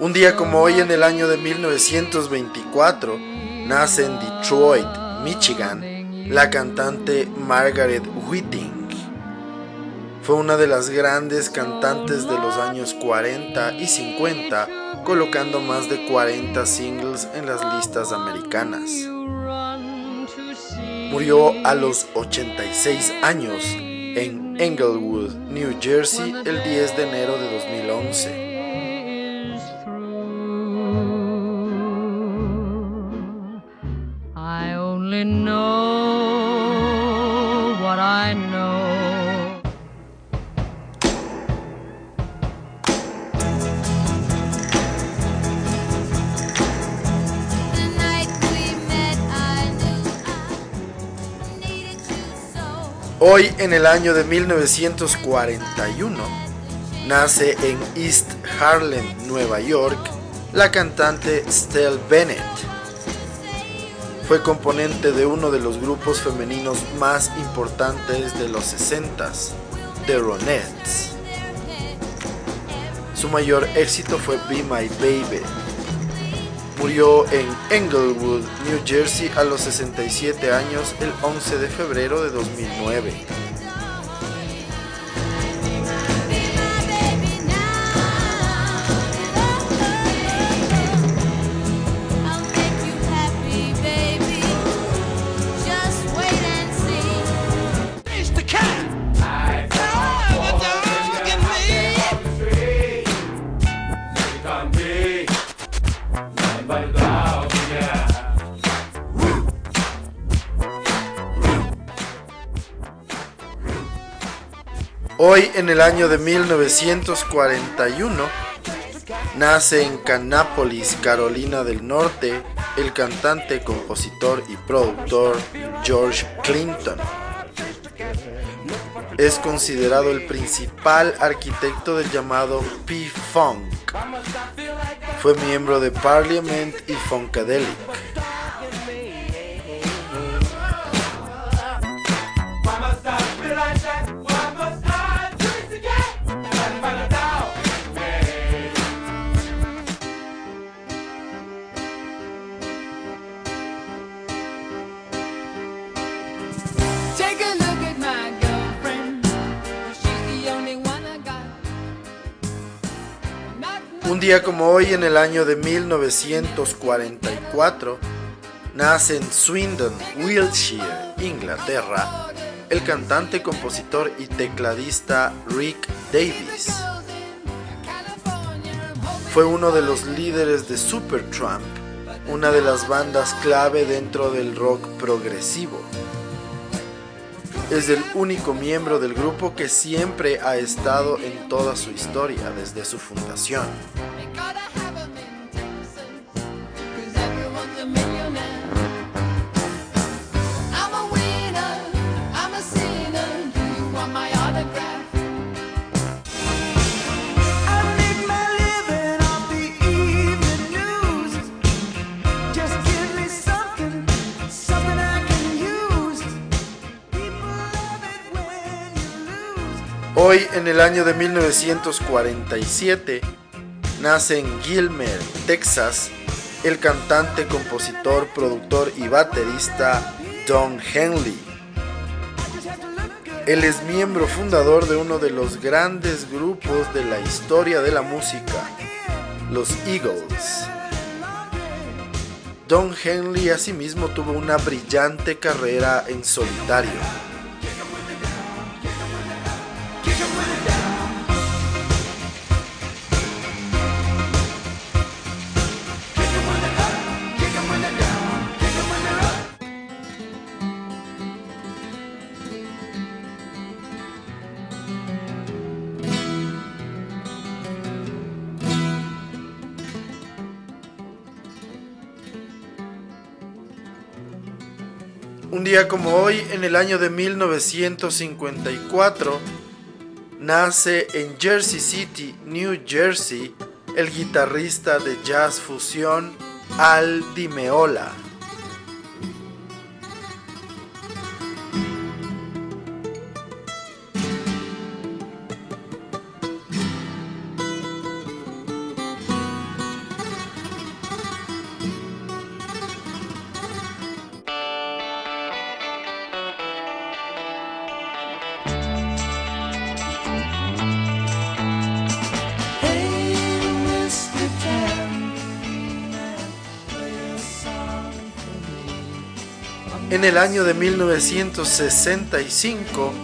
Un día como hoy en el año de 1924 nace en Detroit, Michigan, la cantante Margaret Whiting. Fue una de las grandes cantantes de los años 40 y 50, colocando más de 40 singles en las listas americanas. Murió a los 86 años en Englewood, New Jersey, el 10 de enero de 2011. Hoy, en el año de 1941, nace en East Harlem, Nueva York, la cantante Stell Bennett. Fue componente de uno de los grupos femeninos más importantes de los 60s, The Ronettes. Su mayor éxito fue Be My Baby, Murió en Englewood, New Jersey a los 67 años el 11 de febrero de 2009. Hoy, en el año de 1941, nace en Canápolis, Carolina del Norte, el cantante, compositor y productor George Clinton. Es considerado el principal arquitecto del llamado P-Funk. Fue miembro de Parliament y Funkadelic. Como hoy, en el año de 1944, nace en Swindon, Wiltshire, Inglaterra, el cantante, compositor y tecladista Rick Davis. Fue uno de los líderes de Supertramp, una de las bandas clave dentro del rock progresivo. Es el único miembro del grupo que siempre ha estado en toda su historia desde su fundación. Hoy, en el año de 1947, nace en Gilmer, Texas, el cantante, compositor, productor y baterista Don Henley. Él es miembro fundador de uno de los grandes grupos de la historia de la música, los Eagles. Don Henley asimismo tuvo una brillante carrera en solitario día como hoy, en el año de 1954, nace en Jersey City, New Jersey, el guitarrista de jazz fusión Al Di Meola. El año de 1965,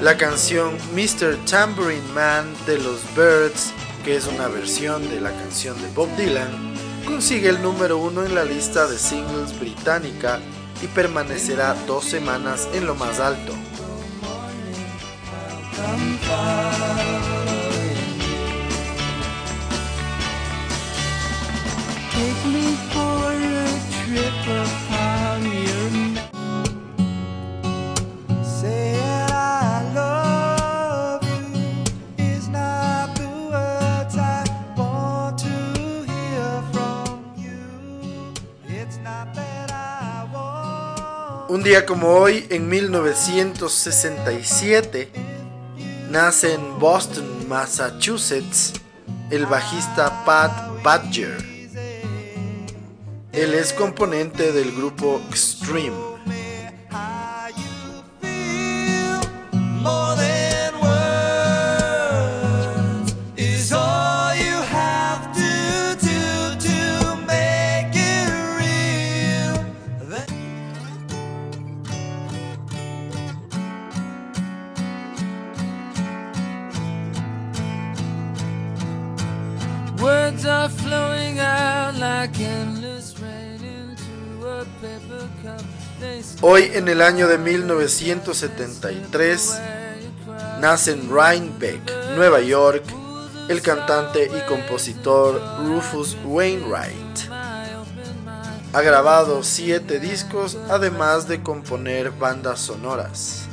la canción Mr. Tambourine Man de los Birds, que es una versión de la canción de Bob Dylan, consigue el número uno en la lista de singles británica y permanecerá dos semanas en lo más alto. Un día como hoy, en 1967, nace en Boston, Massachusetts, el bajista Pat Badger. Él es componente del grupo Extreme. Hoy en el año de 1973 nace en Rhinebeck, Nueva York, el cantante y compositor Rufus Wainwright. Ha grabado siete discos además de componer bandas sonoras.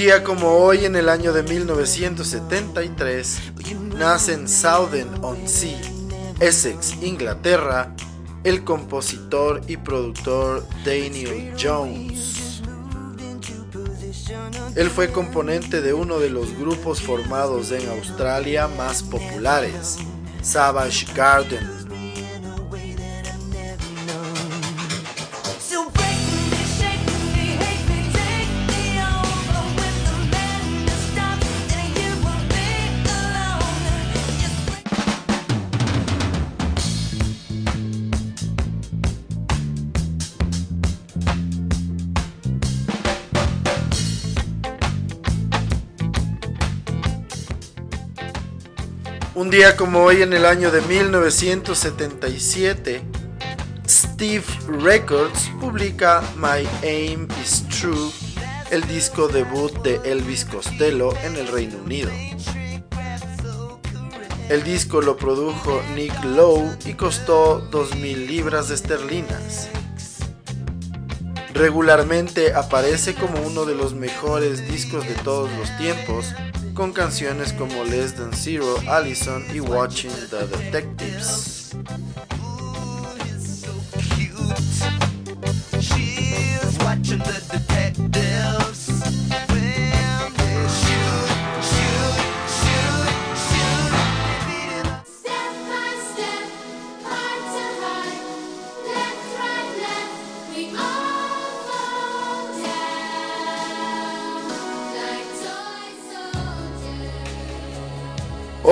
Día como hoy, en el año de 1973, nace en Southend-on-Sea, Essex, Inglaterra, el compositor y productor Daniel Jones. Él fue componente de uno de los grupos formados en Australia más populares, Savage Garden. Un día como hoy en el año de 1977, Steve Records publica My Aim is True, el disco debut de Elvis Costello en el Reino Unido. El disco lo produjo Nick Lowe y costó 2.000 libras esterlinas. Regularmente aparece como uno de los mejores discos de todos los tiempos con canciones como Less Than Zero, Allison y Watching the Detectives.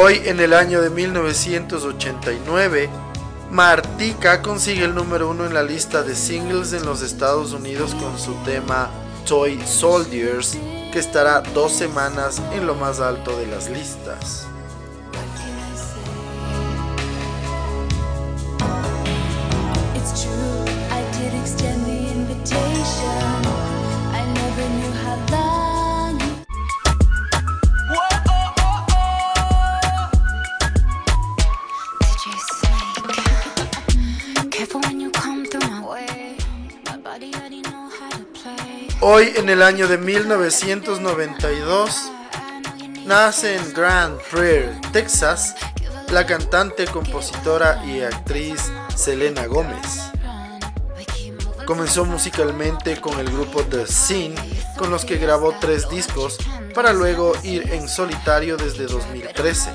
Hoy, en el año de 1989, Martika consigue el número uno en la lista de singles en los Estados Unidos con su tema Toy Soldiers que estará dos semanas en lo más alto de las listas. Hoy, en el año de 1992, nace en Grand Prairie, Texas, la cantante, compositora y actriz Selena Gómez. Comenzó musicalmente con el grupo The Scene, con los que grabó tres discos, para luego ir en solitario desde 2013.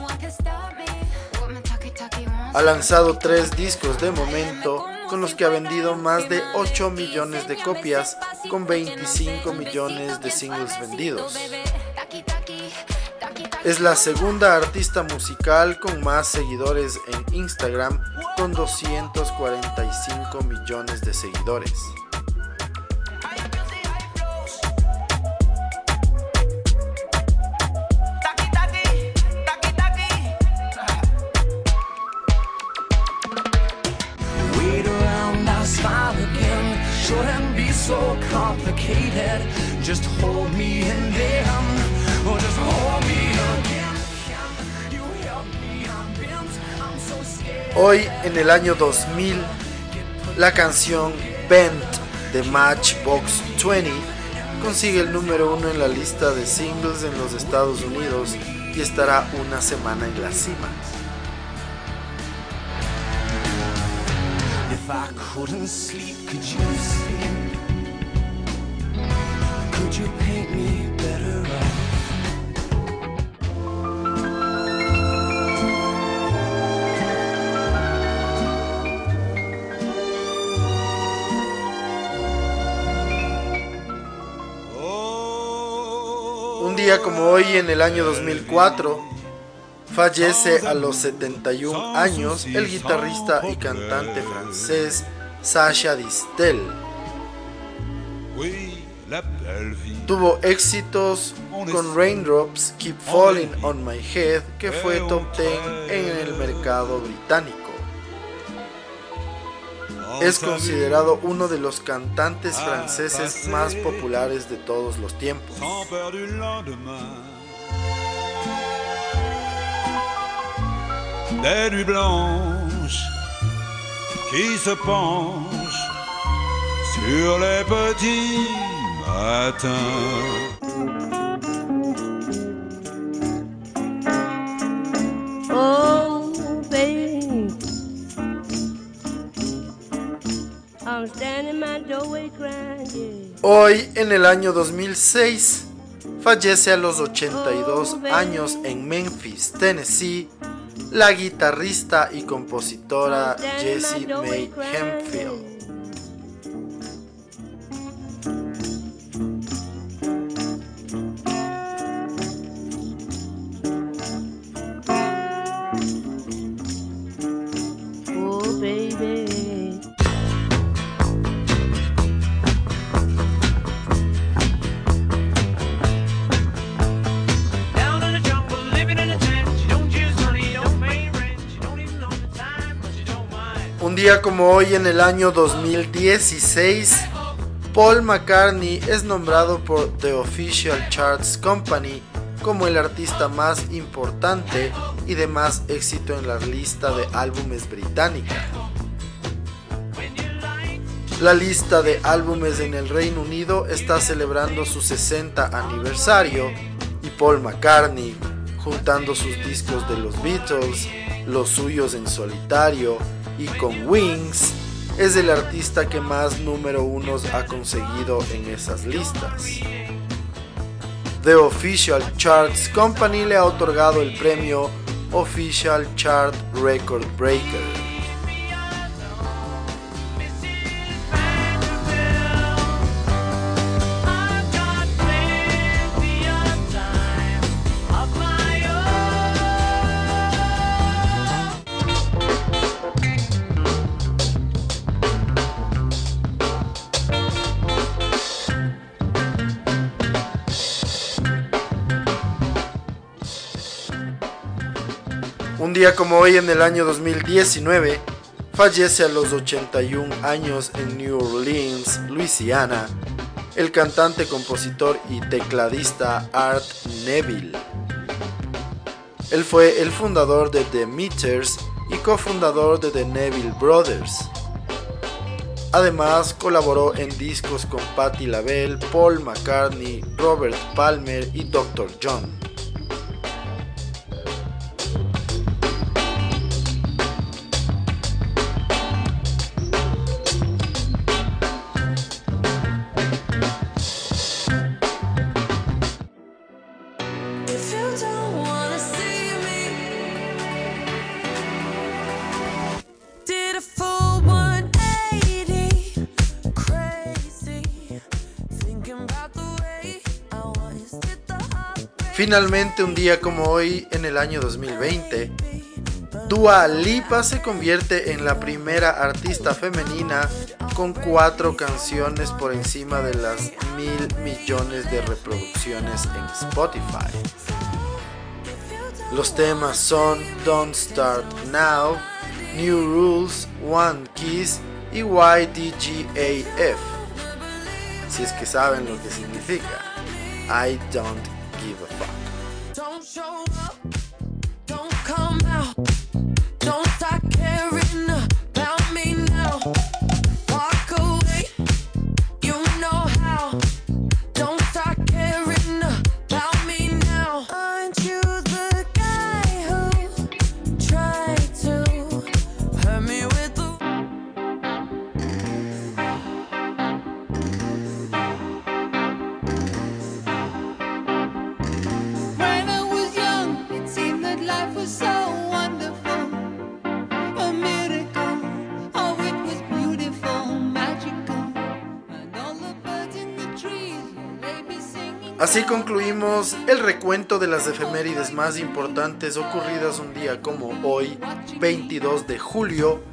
Ha lanzado tres discos de momento con los que ha vendido más de 8 millones de copias con 25 millones de singles vendidos. Es la segunda artista musical con más seguidores en Instagram con 245 millones de seguidores. Hoy, en el año 2000, la canción Bent de Matchbox 20 consigue el número uno en la lista de singles en los Estados Unidos y estará una semana en la cima. Un como hoy, en el año 2004, fallece a los 71 años el guitarrista y cantante francés Sacha Distel. Tuvo éxitos con Raindrops Keep Falling on My Head, que fue top 10 en el mercado británico. Es considerado uno de los cantantes franceses más populares de todos los tiempos. qui se sur les petits matins. Hoy, en el año 2006, fallece a los 82 años en Memphis, Tennessee, la guitarrista y compositora Jessie May Hempfield. Como hoy en el año 2016, Paul McCartney es nombrado por The Official Charts Company como el artista más importante y de más éxito en la lista de álbumes británica. La lista de álbumes en el Reino Unido está celebrando su 60 aniversario y Paul McCartney, juntando sus discos de los Beatles, los suyos en solitario, y con Wings es el artista que más número unos ha conseguido en esas listas. The Official Charts Company le ha otorgado el premio Official Chart Record Breaker. Un día como hoy en el año 2019, fallece a los 81 años en New Orleans, Luisiana, el cantante, compositor y tecladista Art Neville. Él fue el fundador de The Meters y cofundador de The Neville Brothers. Además, colaboró en discos con Patti LaBelle, Paul McCartney, Robert Palmer y Dr. John. Finalmente, un día como hoy, en el año 2020, Dua Lipa se convierte en la primera artista femenina con cuatro canciones por encima de las mil millones de reproducciones en Spotify. Los temas son Don't Start Now, New Rules, One Kiss y YDGAF. Si es que saben lo que significa. I don't give a fuck. Don't show up, don't come out, Así concluimos el recuento de las efemérides más importantes ocurridas un día como hoy, 22 de julio,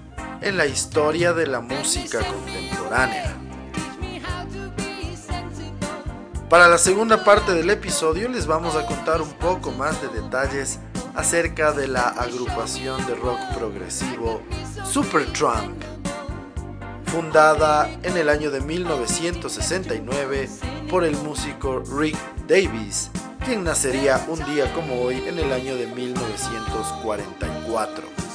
en la historia de la música contemporánea. Para la segunda parte del episodio les vamos a contar un poco más de detalles acerca de la agrupación de rock progresivo Supertramp, fundada en el año de 1969 por el músico Rick Davis, quien nacería un día como hoy en el año de 1944.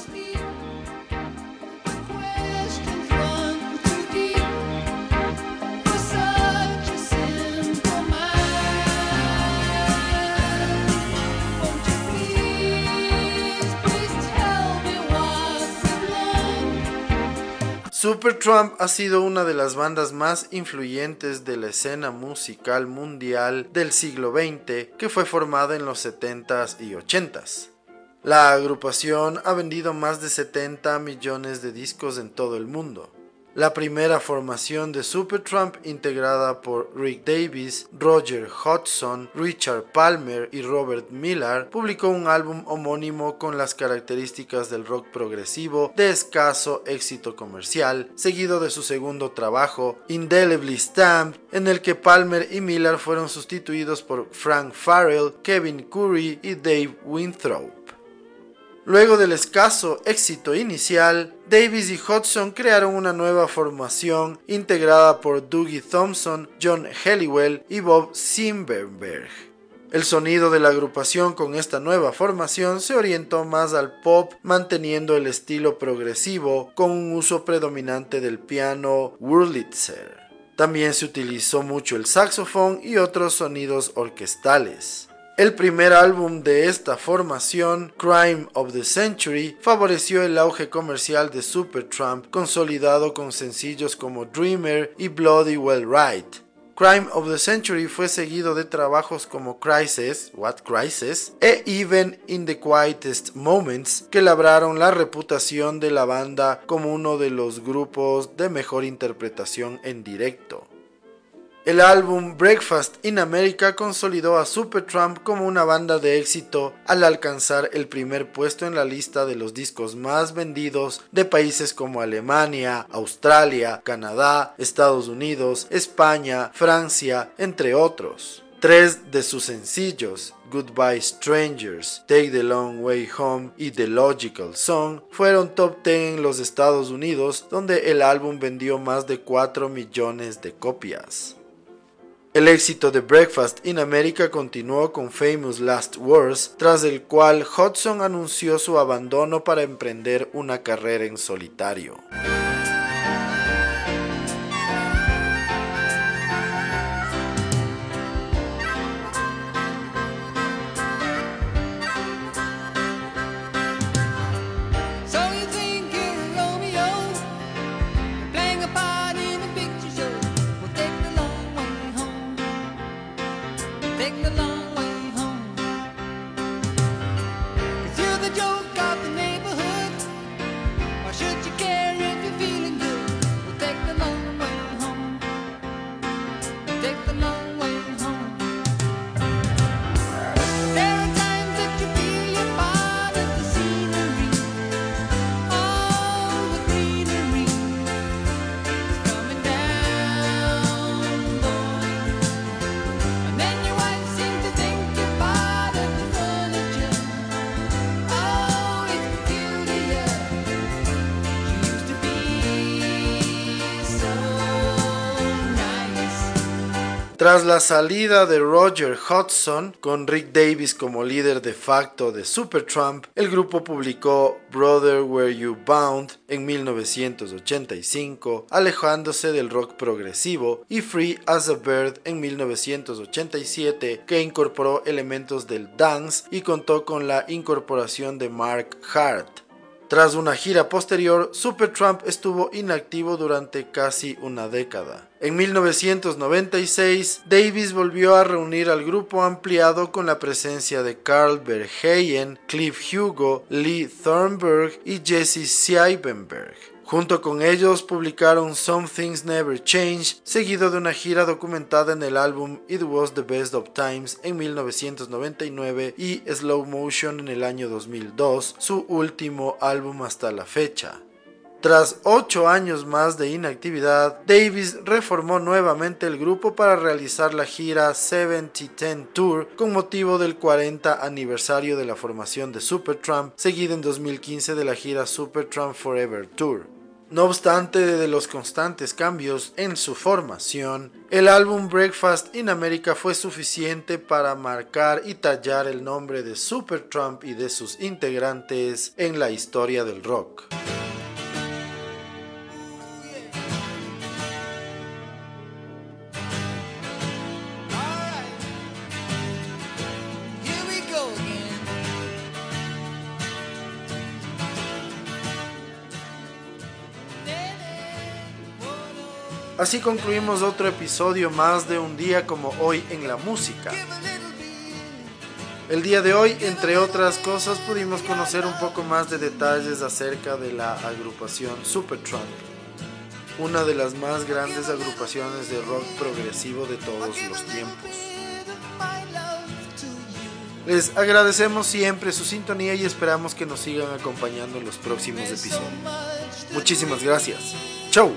Supertramp ha sido una de las bandas más influyentes de la escena musical mundial del siglo XX que fue formada en los 70s y 80s. La agrupación ha vendido más de 70 millones de discos en todo el mundo. La primera formación de Supertramp, integrada por Rick Davis, Roger Hodgson, Richard Palmer y Robert Miller, publicó un álbum homónimo con las características del rock progresivo de escaso éxito comercial, seguido de su segundo trabajo, Indelibly Stamped, en el que Palmer y Miller fueron sustituidos por Frank Farrell, Kevin Curry y Dave Winthrop. Luego del escaso éxito inicial, Davis y Hodgson crearon una nueva formación integrada por Dougie Thompson, John Helliwell y Bob Simberberg. El sonido de la agrupación con esta nueva formación se orientó más al pop, manteniendo el estilo progresivo con un uso predominante del piano Wurlitzer. También se utilizó mucho el saxofón y otros sonidos orquestales. El primer álbum de esta formación, Crime of the Century, favoreció el auge comercial de Supertramp, consolidado con sencillos como Dreamer y Bloody Well Right. Crime of the Century fue seguido de trabajos como Crisis, What Crisis, e Even in the Quietest Moments, que labraron la reputación de la banda como uno de los grupos de mejor interpretación en directo. El álbum Breakfast in America consolidó a Supertramp como una banda de éxito al alcanzar el primer puesto en la lista de los discos más vendidos de países como Alemania, Australia, Canadá, Estados Unidos, España, Francia, entre otros. Tres de sus sencillos, Goodbye Strangers, Take the Long Way Home y The Logical Song, fueron top 10 en los Estados Unidos, donde el álbum vendió más de 4 millones de copias. El éxito de Breakfast in America continuó con Famous Last Words, tras el cual Hudson anunció su abandono para emprender una carrera en solitario. Tras la salida de Roger Hodgson, con Rick Davis como líder de facto de Supertramp, el grupo publicó Brother Were You Bound en 1985, alejándose del rock progresivo, y Free as a Bird en 1987, que incorporó elementos del dance y contó con la incorporación de Mark Hart. Tras una gira posterior, Supertramp estuvo inactivo durante casi una década. En 1996, Davis volvió a reunir al grupo ampliado con la presencia de Carl Verheyen, Cliff Hugo, Lee Thornburg y Jesse Siebenberg. Junto con ellos publicaron Some Things Never Change, seguido de una gira documentada en el álbum It Was the Best of Times en 1999 y Slow Motion en el año 2002, su último álbum hasta la fecha. Tras ocho años más de inactividad, Davis reformó nuevamente el grupo para realizar la gira 7010 Tour con motivo del 40 aniversario de la formación de Supertramp, seguida en 2015 de la gira Supertramp Forever Tour. No obstante de los constantes cambios en su formación, el álbum Breakfast in America fue suficiente para marcar y tallar el nombre de Supertramp y de sus integrantes en la historia del rock. Así concluimos otro episodio más de un día como hoy en la música. El día de hoy, entre otras cosas, pudimos conocer un poco más de detalles acerca de la agrupación Supertramp, una de las más grandes agrupaciones de rock progresivo de todos los tiempos. Les agradecemos siempre su sintonía y esperamos que nos sigan acompañando en los próximos episodios. Muchísimas gracias. Chau.